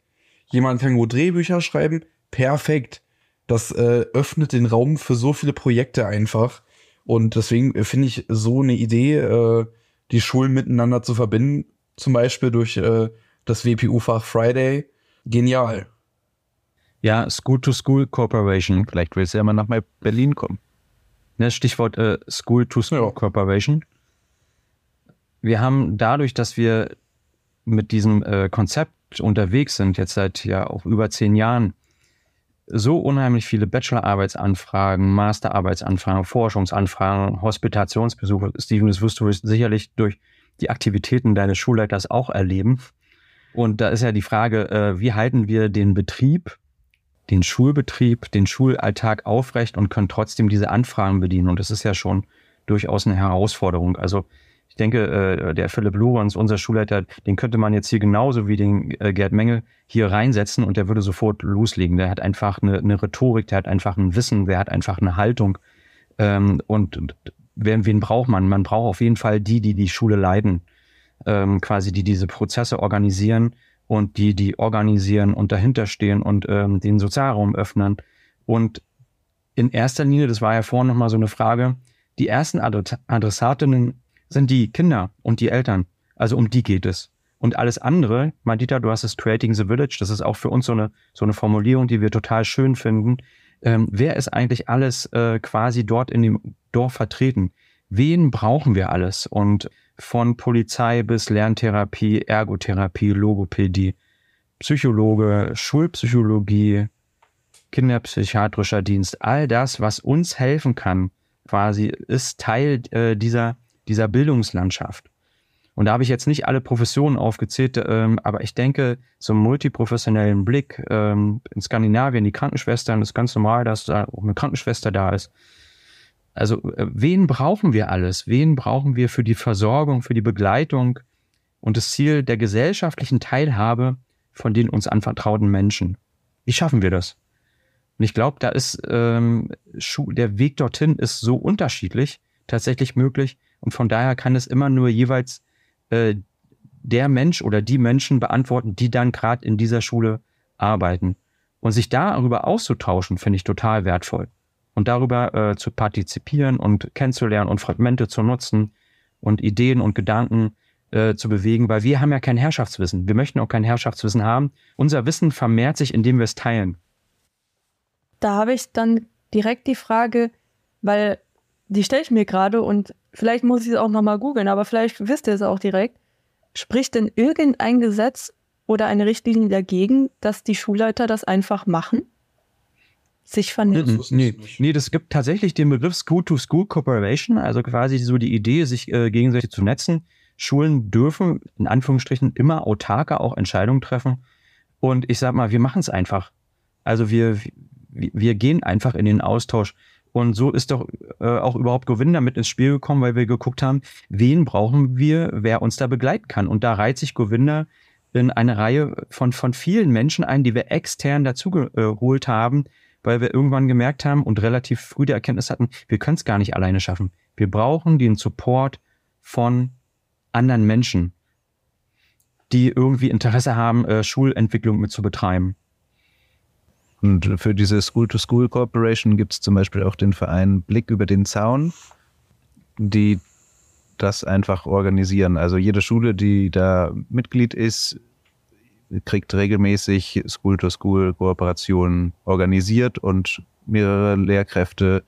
Jemand kann gut Drehbücher schreiben, perfekt. Das äh, öffnet den Raum für so viele Projekte einfach. Und deswegen äh, finde ich so eine Idee, äh, die Schulen miteinander zu verbinden, zum Beispiel durch äh, das WPU-Fach Friday, genial. Ja, School-to-School Cooperation. Vielleicht willst du ja mal nach Berlin kommen. Ne, Stichwort äh, School-to-School Ja. Cooperation. Wir haben dadurch, dass wir mit diesem äh, Konzept unterwegs sind, jetzt seit ja auch über zehn Jahren, so unheimlich viele Bachelorarbeitsanfragen, Masterarbeitsanfragen, Forschungsanfragen, Hospitationsbesuche. Steven, das wirst du sicherlich durch die Aktivitäten deines Schulleiters auch erleben. Und da ist ja die Frage, äh, wie halten wir den Betrieb, den Schulbetrieb, den Schulalltag aufrecht und können trotzdem diese Anfragen bedienen. Und das ist ja schon durchaus eine Herausforderung. Also denke, äh, der Philipp Lorenz, unser Schulleiter, den könnte man jetzt hier genauso wie den äh, Gerd Menge hier reinsetzen und der würde sofort loslegen. Der hat einfach eine, eine Rhetorik, der hat einfach ein Wissen, der hat einfach eine Haltung. Ähm, und wen, wen braucht man? Man braucht auf jeden Fall die, die die Schule leiten, ähm, quasi die diese Prozesse organisieren und die, die organisieren und dahinter stehen und ähm, den Sozialraum öffnen. Und in erster Linie, das war ja vorhin nochmal so eine Frage, die ersten Adre- Adressatinnen sind die Kinder und die Eltern. Also um die geht es. Und alles andere, Madita, du hast es Creating the Village, das ist auch für uns so eine, so eine Formulierung, die wir total schön finden. Ähm, wer ist eigentlich alles äh, quasi dort in dem Dorf vertreten? Wen brauchen wir alles? Und von Polizei bis Lerntherapie, Ergotherapie, Logopädie, Psychologe, Schulpsychologie, kinderpsychiatrischer Dienst, all das, was uns helfen kann, quasi, ist Teil äh, dieser, dieser Bildungslandschaft. Und da habe ich jetzt nicht alle Professionen aufgezählt, ähm, aber ich denke, so einen multiprofessionellen Blick ähm, in Skandinavien, die Krankenschwestern, ist ganz normal, dass da auch eine Krankenschwester da ist. Also, äh, wen brauchen wir alles? Wen brauchen wir für die Versorgung, für die Begleitung und das Ziel der gesellschaftlichen Teilhabe von den uns anvertrauten Menschen? Wie schaffen wir das? Und ich glaube, da ist ähm, der Weg dorthin ist so unterschiedlich tatsächlich möglich. Und von daher kann es immer nur jeweils äh, der Mensch oder die Menschen beantworten, die dann gerade in dieser Schule arbeiten. Und sich darüber auszutauschen, finde ich total wertvoll. Und darüber äh, zu partizipieren und kennenzulernen und Fragmente zu nutzen und Ideen und Gedanken äh, zu bewegen, weil wir haben ja kein Herrschaftswissen. Wir möchten auch kein Herrschaftswissen haben. Unser Wissen vermehrt sich, indem wir es teilen. Da habe ich dann direkt die Frage, weil die stelle ich mir gerade und vielleicht muss ich es auch nochmal googeln, aber vielleicht wisst ihr es auch direkt. Spricht denn irgendein Gesetz oder eine Richtlinie dagegen, dass die Schulleiter das einfach machen? Sich vernetzen? Nee, nee, das gibt tatsächlich den Begriff School-to-School Cooperation, also quasi so die Idee, sich äh, gegenseitig zu netzen. Schulen dürfen in Anführungsstrichen immer autarker auch Entscheidungen treffen. Und ich sag mal, wir machen es einfach. Also wir, wir gehen einfach in den Austausch. Und so ist doch äh, auch überhaupt Gewinn damit ins Spiel gekommen, weil wir geguckt haben, wen brauchen wir, wer uns da begleiten kann. Und da reiht sich Govinda in eine Reihe von, von vielen Menschen ein, die wir extern dazu geholt haben, weil wir irgendwann gemerkt haben und relativ früh die Erkenntnis hatten, wir können es gar nicht alleine schaffen. Wir brauchen den Support von anderen Menschen, die irgendwie Interesse haben, äh, Schulentwicklung mit zu betreiben. Und für diese School-to-School Corporation gibt es zum Beispiel auch den Verein Blick über den Zaun, die das einfach organisieren. Also jede Schule, die da Mitglied ist, kriegt regelmäßig School-to-School-Kooperationen organisiert und mehrere Lehrkräfte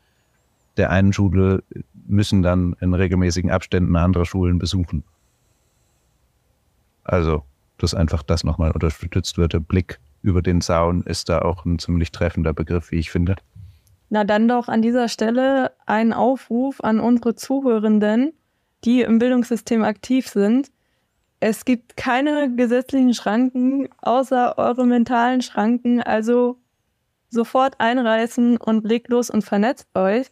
der einen Schule müssen dann in regelmäßigen Abständen andere Schulen besuchen. Also, dass einfach das nochmal unterstützt wird. Der Blick über den Zaun ist da auch ein ziemlich treffender Begriff, wie ich finde. Na dann doch an dieser Stelle ein Aufruf an unsere Zuhörenden, die im Bildungssystem aktiv sind. Es gibt keine gesetzlichen Schranken außer eure mentalen Schranken, also sofort einreißen und legt los und vernetzt euch.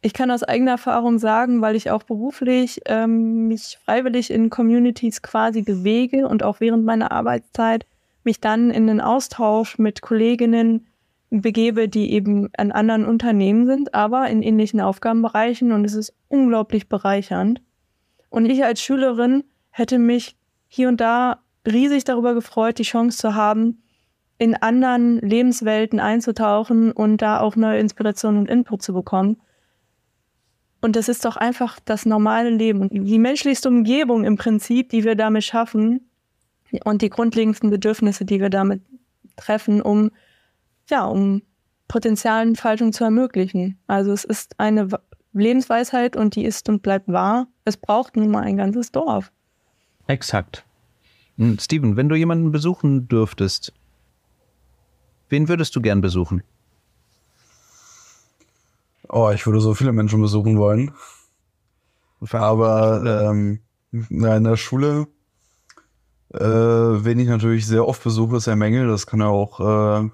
Ich kann aus eigener Erfahrung sagen, weil ich auch beruflich ähm, mich freiwillig in Communities quasi bewege und auch während meiner Arbeitszeit mich dann in den Austausch mit Kolleginnen begebe, die eben an anderen Unternehmen sind, aber in ähnlichen Aufgabenbereichen und es ist unglaublich bereichernd. Und ich als Schülerin hätte mich hier und da riesig darüber gefreut, die Chance zu haben, in anderen Lebenswelten einzutauchen und da auch neue Inspiration und Input zu bekommen. Und das ist doch einfach das normale Leben die menschlichste Umgebung im Prinzip, die wir damit schaffen, und die grundlegendsten Bedürfnisse, die wir damit treffen, um, ja, um Potenzialentfaltung zu ermöglichen. Also es ist eine Lebensweisheit und die ist und bleibt wahr. Es braucht nun mal ein ganzes Dorf. Exakt. Hm, Steven, wenn du jemanden besuchen dürftest, wen würdest du gern besuchen? Oh, ich würde so viele Menschen besuchen wollen. Aber ähm, in der Schule äh, wen ich natürlich sehr oft besuche, ist der Mengel. Das kann er auch äh,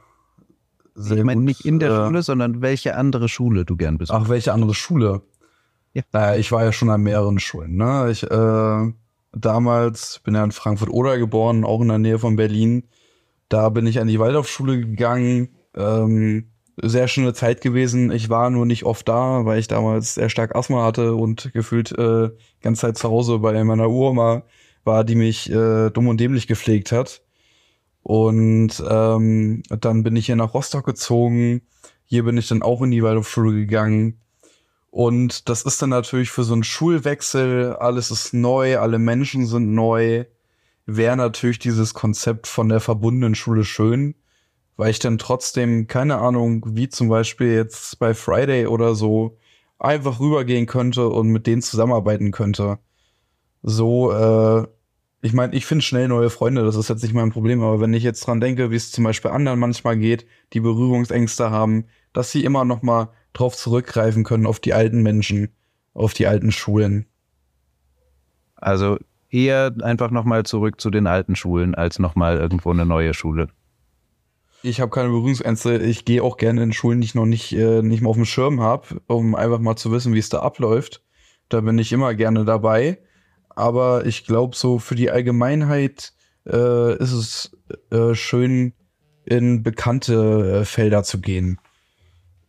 sehr Ich meine nicht in der äh, Schule, sondern welche andere Schule du gern besuchst. Ach, welche andere Schule? Ja. Naja, ich war ja schon an mehreren Schulen. Ne? Ich äh, damals bin ja in Frankfurt-Oder geboren, auch in der Nähe von Berlin. Da bin ich an die Waldorfschule gegangen. Ähm, sehr schöne Zeit gewesen. Ich war nur nicht oft da, weil ich damals sehr stark Asthma hatte und gefühlt äh, ganze Zeit zu Hause bei meiner Uroma war, die mich äh, dumm und dämlich gepflegt hat. Und ähm, dann bin ich hier nach Rostock gezogen. Hier bin ich dann auch in die Waldorfschule gegangen. Und das ist dann natürlich für so einen Schulwechsel, alles ist neu, alle Menschen sind neu, wäre natürlich dieses Konzept von der verbundenen Schule schön, weil ich dann trotzdem, keine Ahnung, wie zum Beispiel jetzt bei Friday oder so, einfach rübergehen könnte und mit denen zusammenarbeiten könnte so, äh, ich meine, ich finde schnell neue Freunde, das ist jetzt nicht mein Problem, aber wenn ich jetzt dran denke, wie es zum Beispiel anderen manchmal geht, die Berührungsängste haben, dass sie immer noch mal drauf zurückgreifen können auf die alten Menschen, auf die alten Schulen. Also eher einfach noch mal zurück zu den alten Schulen, als noch mal irgendwo eine neue Schule. Ich habe keine Berührungsängste. Ich gehe auch gerne in Schulen, die ich noch nicht, äh, nicht mal auf dem Schirm habe, um einfach mal zu wissen, wie es da abläuft. Da bin ich immer gerne dabei aber ich glaube, so für die Allgemeinheit äh, ist es äh, schön, in bekannte äh, Felder zu gehen.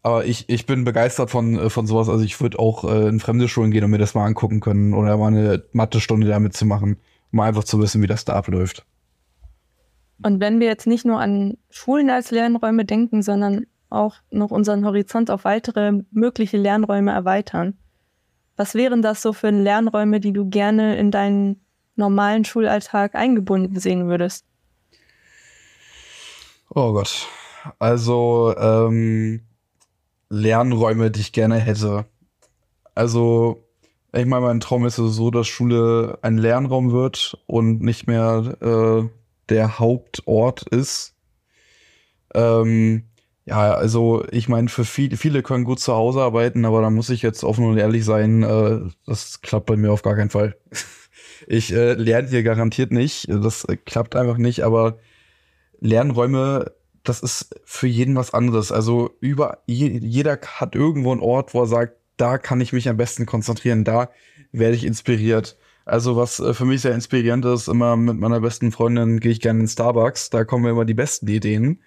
Aber ich, ich bin begeistert von, äh, von sowas. Also ich würde auch äh, in fremde Schulen gehen und mir das mal angucken können oder mal eine Mathe-Stunde damit zu machen. um einfach zu wissen, wie das da abläuft. Und wenn wir jetzt nicht nur an Schulen als Lernräume denken, sondern auch noch unseren Horizont auf weitere mögliche Lernräume erweitern, was wären das so für Lernräume, die du gerne in deinen normalen Schulalltag eingebunden sehen würdest? Oh Gott. Also ähm, Lernräume, die ich gerne hätte. Also ich meine, mein Traum ist so, dass Schule ein Lernraum wird und nicht mehr äh, der Hauptort ist. Ähm, ja, also ich meine, für viele, viele können gut zu Hause arbeiten, aber da muss ich jetzt offen und ehrlich sein, äh, das klappt bei mir auf gar keinen Fall. ich äh, lerne hier garantiert nicht, das äh, klappt einfach nicht, aber Lernräume, das ist für jeden was anderes. Also über je, jeder hat irgendwo einen Ort, wo er sagt, da kann ich mich am besten konzentrieren, da werde ich inspiriert. Also was äh, für mich sehr inspirierend ist, immer mit meiner besten Freundin gehe ich gerne in Starbucks, da kommen mir immer die besten Ideen.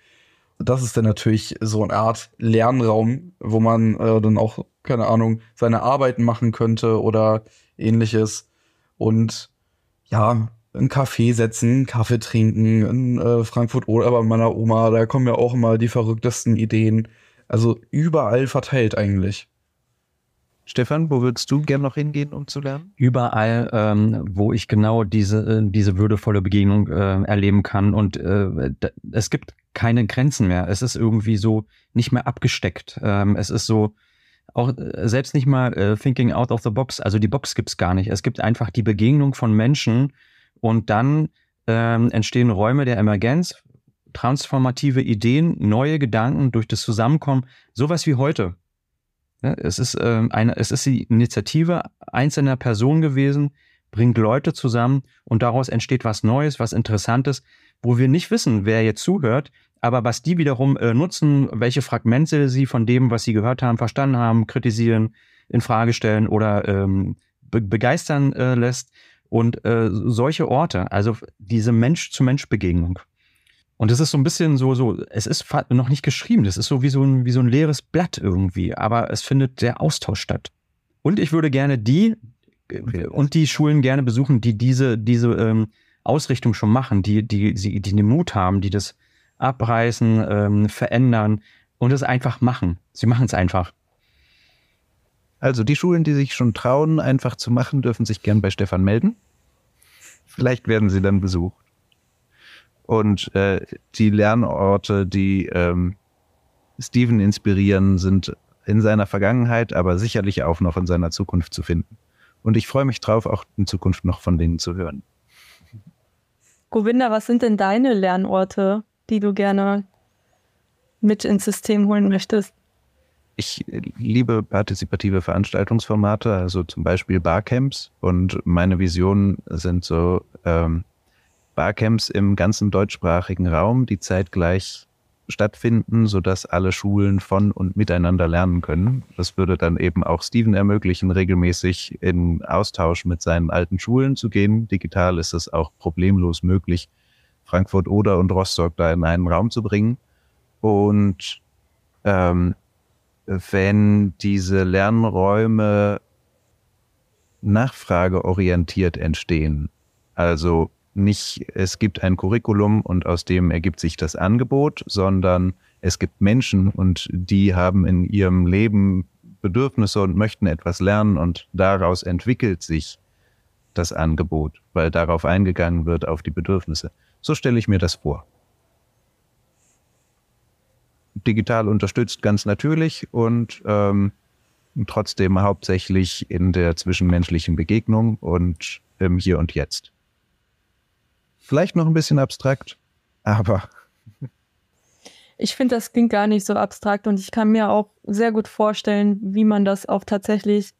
Das ist dann natürlich so eine Art Lernraum, wo man äh, dann auch, keine Ahnung, seine Arbeiten machen könnte oder ähnliches. Und ja, einen Kaffee setzen, Kaffee trinken, in äh, Frankfurt oder bei meiner Oma, da kommen ja auch immer die verrücktesten Ideen. Also überall verteilt eigentlich. Stefan, wo würdest du gern noch hingehen, um zu lernen? Überall, ähm, wo ich genau diese, äh, diese würdevolle Begegnung äh, erleben kann. Und äh, es gibt keine Grenzen mehr. Es ist irgendwie so nicht mehr abgesteckt. Ähm, es ist so, auch äh, selbst nicht mal äh, thinking out of the box. Also die Box gibt's gar nicht. Es gibt einfach die Begegnung von Menschen und dann ähm, entstehen Räume der Emergenz, transformative Ideen, neue Gedanken durch das Zusammenkommen. Sowas wie heute. Es ist, ähm, eine, es ist die Initiative einzelner Personen gewesen, bringt Leute zusammen und daraus entsteht was Neues, was Interessantes, wo wir nicht wissen, wer jetzt zuhört, aber was die wiederum äh, nutzen, welche Fragmente sie von dem, was sie gehört haben, verstanden haben, kritisieren, in Frage stellen oder ähm, be begeistern äh, lässt. Und äh, solche Orte, also diese Mensch-zu-Mensch-Begegnung, und es ist so ein bisschen so, so, es ist noch nicht geschrieben, das ist so wie so ein, wie so ein leeres Blatt irgendwie, aber es findet der Austausch statt. Und ich würde gerne die und die Schulen gerne besuchen, die diese, diese ähm, Ausrichtung schon machen, die, die, die, die den Mut haben, die das abreißen, ähm, verändern und es einfach machen. Sie machen es einfach. Also die Schulen, die sich schon trauen, einfach zu machen, dürfen sich gern bei Stefan melden. Vielleicht werden sie dann besucht. Und äh, die Lernorte, die ähm, Steven inspirieren, sind in seiner Vergangenheit, aber sicherlich auch noch in seiner Zukunft zu finden. Und ich freue mich drauf, auch in Zukunft noch von denen zu hören. Govinda, was sind denn deine Lernorte, die du gerne mit ins System holen möchtest? Ich liebe partizipative Veranstaltungsformate, also zum Beispiel Barcamps. Und meine Visionen sind so ähm, Barcamps im ganzen deutschsprachigen Raum, die zeitgleich stattfinden, sodass alle Schulen von und miteinander lernen können. Das würde dann eben auch Steven ermöglichen, regelmäßig in Austausch mit seinen alten Schulen zu gehen. Digital ist es auch problemlos möglich, Frankfurt Oder und Rostock da in einen Raum zu bringen. Und ähm, wenn diese Lernräume nachfrageorientiert entstehen, also nicht, es gibt ein Curriculum und aus dem ergibt sich das Angebot, sondern es gibt Menschen und die haben in ihrem Leben Bedürfnisse und möchten etwas lernen und daraus entwickelt sich das Angebot, weil darauf eingegangen wird auf die Bedürfnisse. So stelle ich mir das vor. Digital unterstützt ganz natürlich und ähm, trotzdem hauptsächlich in der zwischenmenschlichen Begegnung und im Hier und Jetzt. Vielleicht noch ein bisschen abstrakt, aber. Ich finde, das klingt gar nicht so abstrakt und ich kann mir auch sehr gut vorstellen, wie man das auch tatsächlich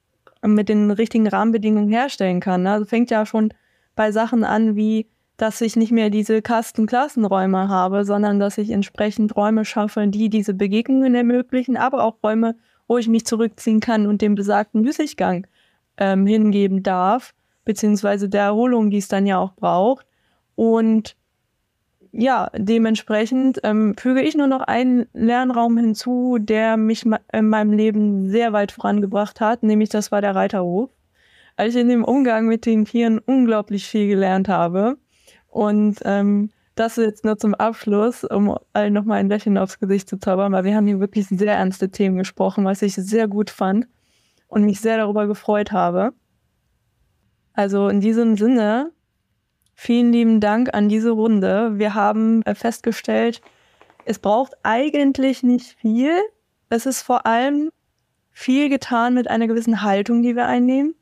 mit den richtigen Rahmenbedingungen herstellen kann. Also fängt ja schon bei Sachen an, wie dass ich nicht mehr diese Kasten-Klassenräume habe, sondern dass ich entsprechend Räume schaffe, die diese Begegnungen ermöglichen, aber auch Räume, wo ich mich zurückziehen kann und den besagten Müßiggang ähm, hingeben darf, beziehungsweise der Erholung, die es dann ja auch braucht. Und ja, dementsprechend ähm, füge ich nur noch einen Lernraum hinzu, der mich in meinem Leben sehr weit vorangebracht hat, nämlich das war der Reiterhof. weil ich in dem Umgang mit den Tieren unglaublich viel gelernt habe. Und ähm, das jetzt nur zum Abschluss, um allen nochmal ein Lächeln aufs Gesicht zu zaubern, weil wir haben hier wirklich sehr ernste Themen gesprochen, was ich sehr gut fand und mich sehr darüber gefreut habe. Also in diesem Sinne, vielen lieben Dank an diese Runde. Wir haben äh, festgestellt, es braucht eigentlich nicht viel. Es ist vor allem viel getan mit einer gewissen Haltung, die wir einnehmen.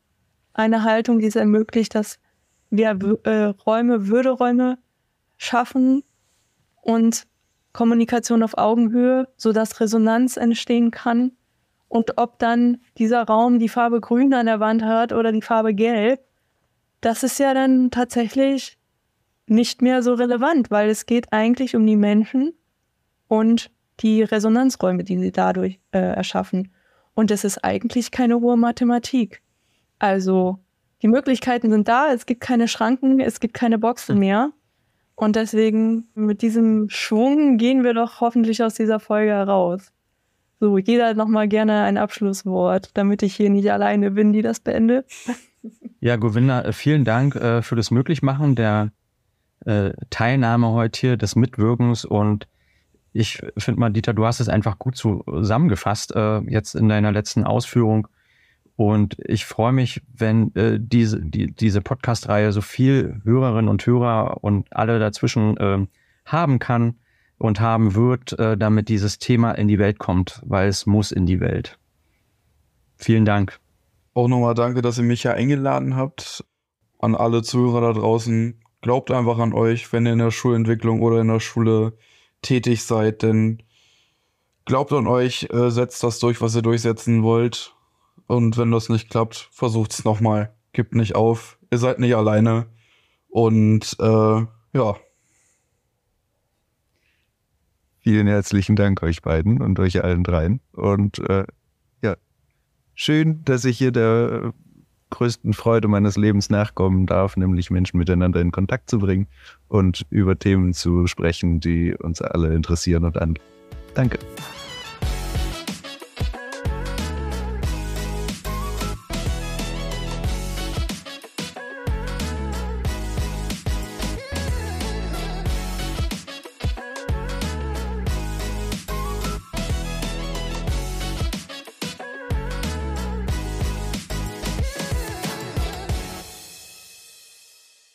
Eine Haltung, die es ermöglicht, dass wir äh, Räume, Würderäume schaffen und Kommunikation auf Augenhöhe, sodass Resonanz entstehen kann. Und ob dann dieser Raum die Farbe grün an der Wand hat oder die Farbe gelb, das ist ja dann tatsächlich nicht mehr so relevant, weil es geht eigentlich um die Menschen und die Resonanzräume, die sie dadurch äh, erschaffen. Und es ist eigentlich keine hohe Mathematik. Also die Möglichkeiten sind da, es gibt keine Schranken, es gibt keine Boxen mehr. Und deswegen mit diesem Schwung gehen wir doch hoffentlich aus dieser Folge heraus. So, jeder hat nochmal gerne ein Abschlusswort, damit ich hier nicht alleine bin, die das beendet. Ja, Govinda, äh, vielen Dank äh, für das Möglichmachen der äh, Teilnahme heute hier, des Mitwirkens und ich finde mal, Dieter, du hast es einfach gut zusammengefasst jetzt in deiner letzten Ausführung. Und ich freue mich, wenn diese, die, diese Podcast-Reihe so viel Hörerinnen und Hörer und alle dazwischen äh, haben kann und haben wird, damit dieses Thema in die Welt kommt, weil es muss in die Welt. Vielen Dank. Auch nochmal danke, dass ihr mich ja eingeladen habt. An alle Zuhörer da draußen. Glaubt einfach an euch, wenn ihr in der Schulentwicklung oder in der Schule tätig seid, denn glaubt an euch, äh, setzt das durch, was ihr durchsetzen wollt. Und wenn das nicht klappt, versucht es nochmal. Gibt nicht auf. Ihr seid nicht alleine. Und äh, ja. Vielen herzlichen Dank euch beiden und euch allen dreien. Und äh, schön, dass ich hier der größten Freude meines Lebens nachkommen darf, nämlich Menschen miteinander in Kontakt zu bringen und über Themen zu sprechen, die uns alle interessieren und an. Danke.